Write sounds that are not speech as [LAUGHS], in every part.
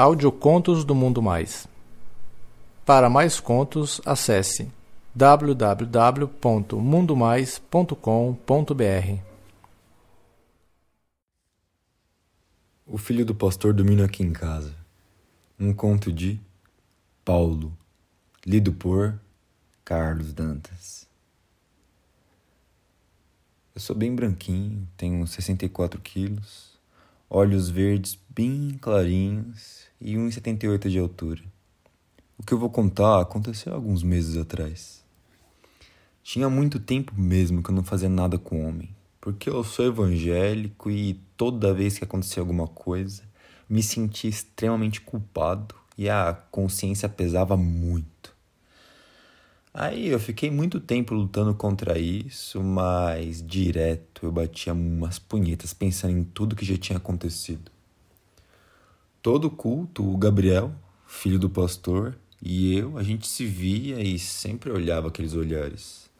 Audiocontos do Mundo Mais. Para mais contos, acesse www.mundomais.com.br. O filho do pastor dormindo aqui em casa. Um conto de Paulo, lido por Carlos Dantas. Eu sou bem branquinho, tenho 64 quilos, olhos verdes bem clarinhos e 1,78 de altura. O que eu vou contar aconteceu alguns meses atrás. Tinha muito tempo mesmo que eu não fazia nada com homem, porque eu sou evangélico e toda vez que acontecia alguma coisa, me sentia extremamente culpado e a consciência pesava muito. Aí eu fiquei muito tempo lutando contra isso, mas direto eu batia umas punhetas pensando em tudo que já tinha acontecido. Todo culto, o Gabriel, filho do pastor, e eu, a gente se via e sempre olhava aqueles olhares.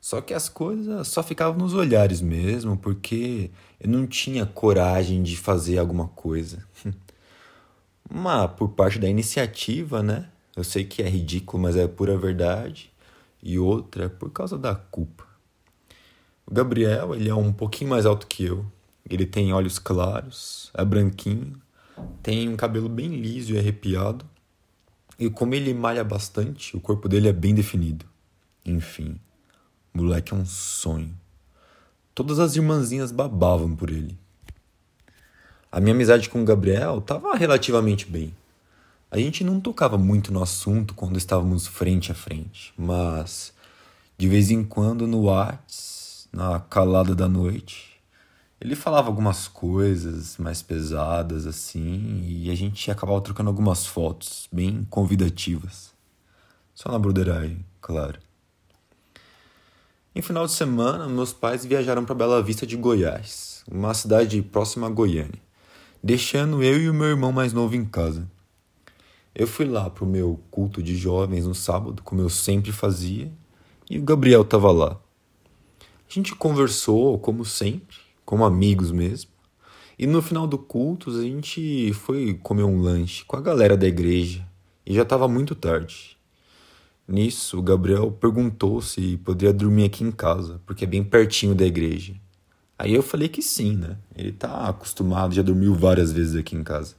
Só que as coisas só ficavam nos olhares mesmo, porque eu não tinha coragem de fazer alguma coisa. [LAUGHS] Uma por parte da iniciativa, né? Eu sei que é ridículo, mas é pura verdade. E outra por causa da culpa. O Gabriel, ele é um pouquinho mais alto que eu. Ele tem olhos claros, é branquinho, tem um cabelo bem liso e arrepiado. E como ele malha bastante, o corpo dele é bem definido. Enfim, o moleque é um sonho. Todas as irmãzinhas babavam por ele. A minha amizade com o Gabriel estava relativamente bem. A gente não tocava muito no assunto quando estávamos frente a frente, mas de vez em quando no Whats, na calada da noite, ele falava algumas coisas mais pesadas assim, e a gente acabava trocando algumas fotos bem convidativas. Só na broderagem, claro. Em final de semana, meus pais viajaram para Bela Vista de Goiás, uma cidade próxima a Goiânia, deixando eu e o meu irmão mais novo em casa. Eu fui lá pro meu culto de jovens no sábado, como eu sempre fazia, e o Gabriel estava lá. A gente conversou, como sempre, como amigos mesmo. E no final do culto a gente foi comer um lanche com a galera da igreja e já estava muito tarde. Nisso, o Gabriel perguntou se poderia dormir aqui em casa, porque é bem pertinho da igreja. Aí eu falei que sim, né? Ele tá acostumado, já dormiu várias vezes aqui em casa.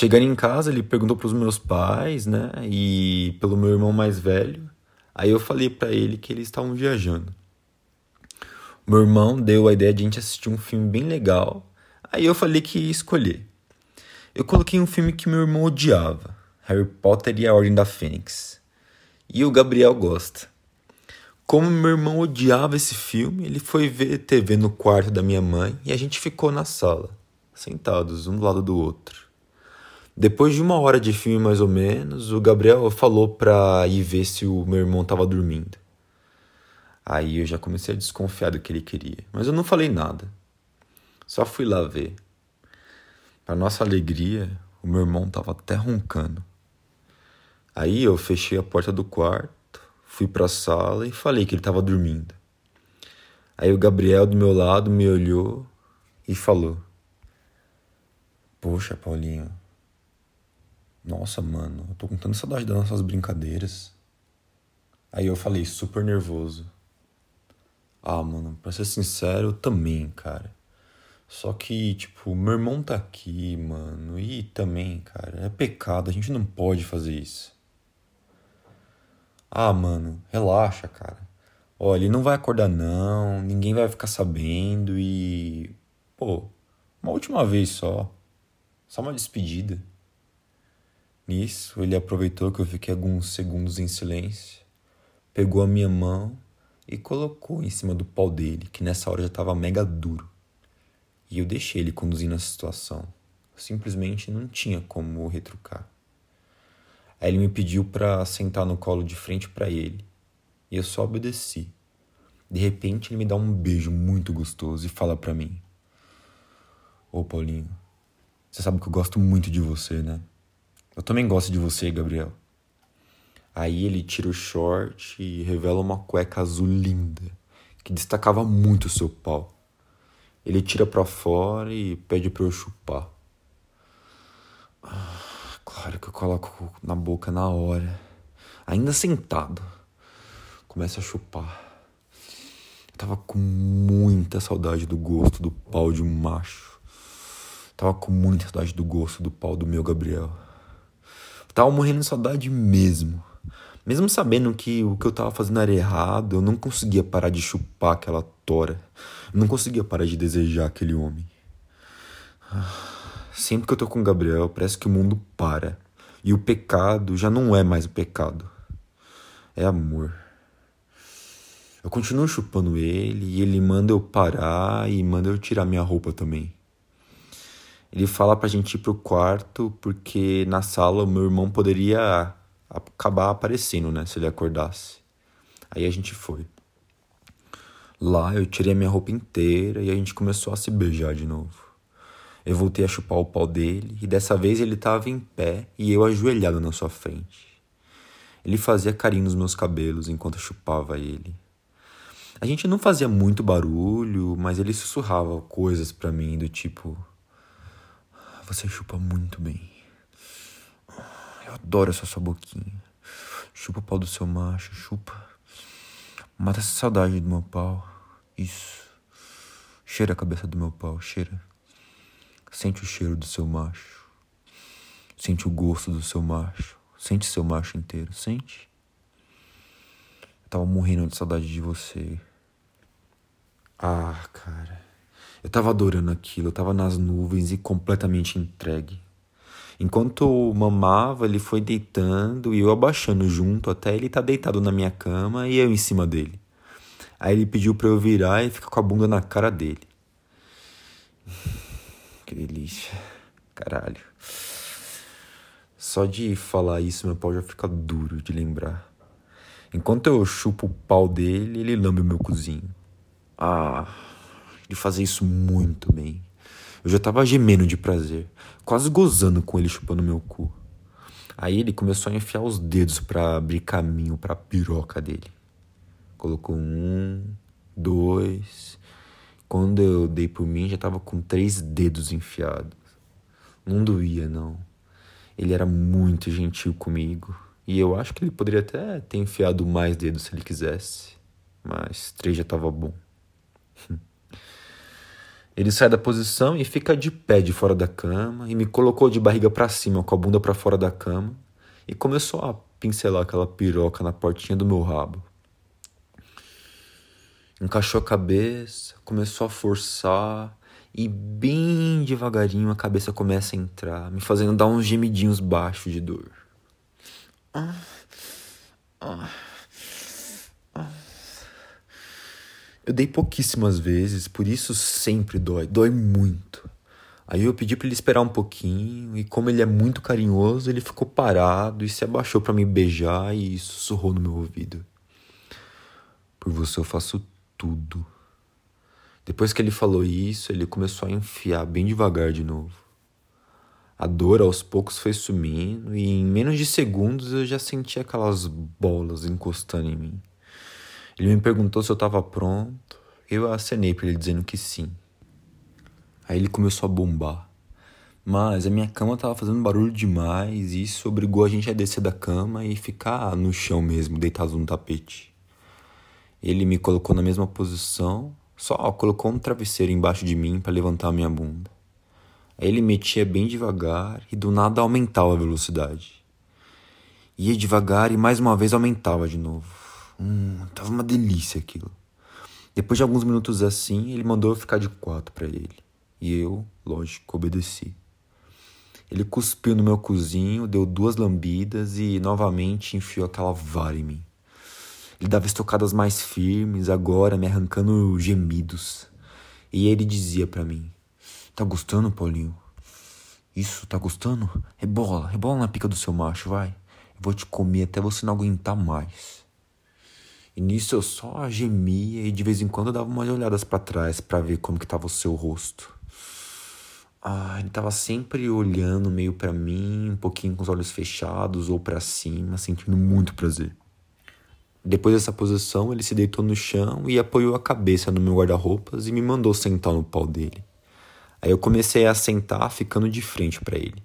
Chegando em casa, ele perguntou para os meus pais, né? E pelo meu irmão mais velho. Aí eu falei para ele que eles estavam viajando. Meu irmão deu a ideia de a gente assistir um filme bem legal. Aí eu falei que ia escolher. Eu coloquei um filme que meu irmão odiava: Harry Potter e a Ordem da Fênix. E o Gabriel gosta. Como meu irmão odiava esse filme, ele foi ver TV no quarto da minha mãe e a gente ficou na sala, sentados um do lado do outro. Depois de uma hora de filme mais ou menos, o Gabriel falou pra ir ver se o meu irmão tava dormindo. Aí eu já comecei a desconfiar do que ele queria, mas eu não falei nada. Só fui lá ver. Para nossa alegria, o meu irmão estava até roncando. Aí eu fechei a porta do quarto, fui para a sala e falei que ele estava dormindo. Aí o Gabriel do meu lado me olhou e falou: Poxa, Paulinho. Nossa, mano, eu tô com tanta saudade das nossas brincadeiras. Aí eu falei, super nervoso. Ah, mano, pra ser sincero, eu também, cara. Só que, tipo, meu irmão tá aqui, mano. E também, cara, é pecado, a gente não pode fazer isso. Ah, mano, relaxa, cara. Ó, ele não vai acordar não, ninguém vai ficar sabendo e. Pô, uma última vez só. Só uma despedida. Nisso, ele aproveitou que eu fiquei alguns segundos em silêncio, pegou a minha mão e colocou em cima do pau dele, que nessa hora já estava mega duro. E eu deixei ele conduzindo a situação. simplesmente não tinha como retrucar. Aí ele me pediu para sentar no colo de frente para ele, e eu só obedeci. De repente ele me dá um beijo muito gostoso e fala para mim: Ô Paulinho, você sabe que eu gosto muito de você, né? Eu também gosto de você, Gabriel. Aí ele tira o short e revela uma cueca azul linda, que destacava muito o seu pau. Ele tira para fora e pede para eu chupar. Ah, claro que eu coloco na boca na hora. Ainda sentado. Começa a chupar. Eu tava com muita saudade do gosto do pau de um macho. Tava com muita saudade do gosto do pau do meu Gabriel. Tava morrendo de saudade mesmo. Mesmo sabendo que o que eu tava fazendo era errado, eu não conseguia parar de chupar aquela tora. Eu não conseguia parar de desejar aquele homem. Sempre que eu tô com o Gabriel, parece que o mundo para. E o pecado já não é mais o pecado. É amor. Eu continuo chupando ele e ele manda eu parar e manda eu tirar minha roupa também. Ele fala pra gente ir pro quarto porque na sala o meu irmão poderia acabar aparecendo, né? Se ele acordasse. Aí a gente foi. Lá eu tirei a minha roupa inteira e a gente começou a se beijar de novo. Eu voltei a chupar o pau dele e dessa vez ele estava em pé e eu ajoelhado na sua frente. Ele fazia carinho nos meus cabelos enquanto eu chupava ele. A gente não fazia muito barulho, mas ele sussurrava coisas para mim do tipo: Você chupa muito bem. Eu adoro essa sua boquinha. Chupa o pau do seu macho, chupa. Mata essa saudade do meu pau. Isso. Cheira a cabeça do meu pau, cheira. Sente o cheiro do seu macho. Sente o gosto do seu macho. Sente seu macho inteiro, sente. Eu tava morrendo de saudade de você. Ah, cara. Eu tava adorando aquilo, eu tava nas nuvens e completamente entregue. Enquanto mamava, ele foi deitando e eu abaixando junto até ele tá deitado na minha cama e eu em cima dele. Aí ele pediu para eu virar e ficar com a bunda na cara dele. [SIGHS] Que delícia. Caralho. Só de falar isso, meu pau já fica duro de lembrar. Enquanto eu chupo o pau dele, ele lambe o meu cozinho. Ah, ele fazia isso muito bem. Eu já tava gemendo de prazer, quase gozando com ele chupando meu cu. Aí ele começou a enfiar os dedos para abrir caminho para a piroca dele. Colocou um, dois. Quando eu dei por mim, já tava com três dedos enfiados. Não doía, não. Ele era muito gentil comigo. E eu acho que ele poderia até ter enfiado mais dedos se ele quisesse. Mas três já tava bom. Ele sai da posição e fica de pé de fora da cama e me colocou de barriga para cima, com a bunda para fora da cama e começou a pincelar aquela piroca na portinha do meu rabo. Encaixou a cabeça, começou a forçar e bem devagarinho a cabeça começa a entrar, me fazendo dar uns gemidinhos baixos de dor. Ah, ah. Eu dei pouquíssimas vezes, por isso sempre dói, dói muito. Aí eu pedi para ele esperar um pouquinho e como ele é muito carinhoso, ele ficou parado e se abaixou para me beijar e sussurrou no meu ouvido. Por você eu faço tudo. Depois que ele falou isso, ele começou a enfiar bem devagar de novo. A dor aos poucos foi sumindo e em menos de segundos eu já sentia aquelas bolas encostando em mim. Ele me perguntou se eu estava pronto. Eu acenei para ele dizendo que sim. Aí ele começou a bombar. Mas a minha cama estava fazendo barulho demais e isso obrigou a gente a descer da cama e ficar no chão mesmo, deitado no tapete. Ele me colocou na mesma posição, só colocou um travesseiro embaixo de mim para levantar a minha bunda. Aí ele metia bem devagar e do nada aumentava a velocidade. Ia devagar e mais uma vez aumentava de novo. Hum, tava uma delícia aquilo. Depois de alguns minutos assim, ele mandou eu ficar de quatro para ele. E eu, lógico, obedeci. Ele cuspiu no meu cozinho, deu duas lambidas e novamente enfiou aquela vara em mim. Ele dava estocadas mais firmes, agora me arrancando gemidos. E ele dizia para mim: Tá gostando, Paulinho? Isso, tá gostando? Rebola, rebola na pica do seu macho, vai. Eu vou te comer até você não aguentar mais. E nisso eu só gemia e de vez em quando dava umas olhadas para trás para ver como que tava o seu rosto. Ah, ele tava sempre olhando meio para mim, um pouquinho com os olhos fechados ou para cima, sentindo muito prazer. Depois dessa posição, ele se deitou no chão e apoiou a cabeça no meu guarda-roupas e me mandou sentar no pau dele. Aí eu comecei a sentar, ficando de frente para ele.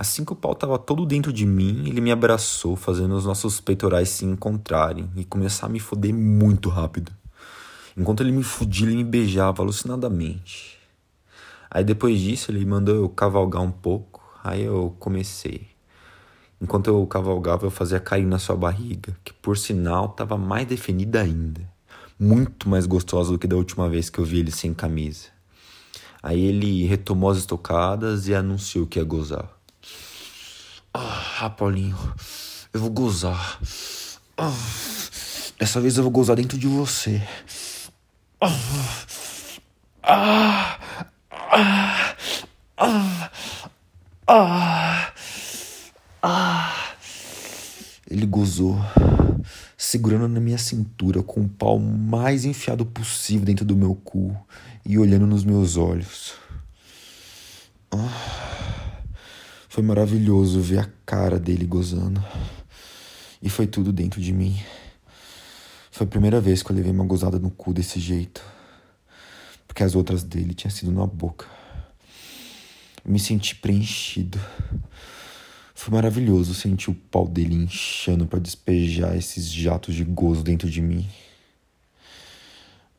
Assim que o pau estava todo dentro de mim, ele me abraçou, fazendo os nossos peitorais se encontrarem e começar a me foder muito rápido. Enquanto ele me fudia, ele me beijava alucinadamente. Aí depois disso, ele mandou eu cavalgar um pouco, aí eu comecei. Enquanto eu cavalgava, eu fazia cair na sua barriga, que por sinal estava mais definida ainda. Muito mais gostosa do que da última vez que eu vi ele sem camisa. Aí ele retomou as estocadas e anunciou que ia gozar. Ah, Paulinho, eu vou gozar. Ah, dessa vez eu vou gozar dentro de você. Ah, ah, ah, ah, ah, ah. Ele gozou, segurando na minha cintura com o pau mais enfiado possível dentro do meu cu e olhando nos meus olhos. Ah. Foi maravilhoso ver a cara dele gozando. E foi tudo dentro de mim. Foi a primeira vez que eu levei uma gozada no cu desse jeito. Porque as outras dele tinham sido na boca. Me senti preenchido. Foi maravilhoso sentir o pau dele inchando para despejar esses jatos de gozo dentro de mim.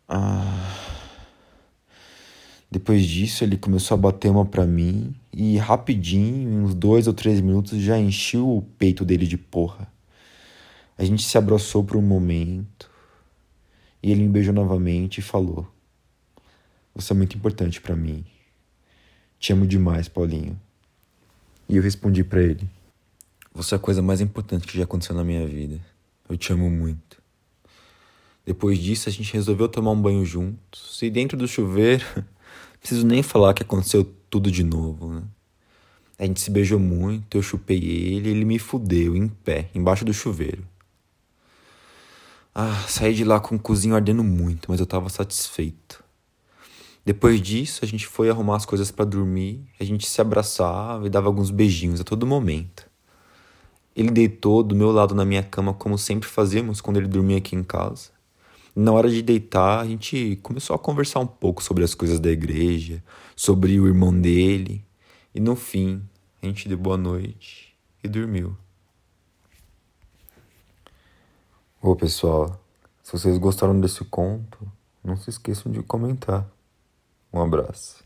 Ah. Depois disso, ele começou a bater uma pra mim e rapidinho, uns dois ou três minutos, já encheu o peito dele de porra. A gente se abraçou por um momento e ele me beijou novamente e falou: Você é muito importante para mim. Te amo demais, Paulinho. E eu respondi para ele: Você é a coisa mais importante que já aconteceu na minha vida. Eu te amo muito. Depois disso, a gente resolveu tomar um banho juntos e dentro do chuveiro. [LAUGHS] Preciso nem falar que aconteceu tudo de novo, né? A gente se beijou muito, eu chupei ele ele me fudeu em pé, embaixo do chuveiro. Ah, saí de lá com o cozinho ardendo muito, mas eu tava satisfeito. Depois disso, a gente foi arrumar as coisas para dormir, a gente se abraçava e dava alguns beijinhos a todo momento. Ele deitou do meu lado na minha cama, como sempre fazíamos quando ele dormia aqui em casa. Na hora de deitar, a gente começou a conversar um pouco sobre as coisas da igreja, sobre o irmão dele, e no fim, a gente deu boa noite e dormiu. Ô pessoal, se vocês gostaram desse conto, não se esqueçam de comentar. Um abraço.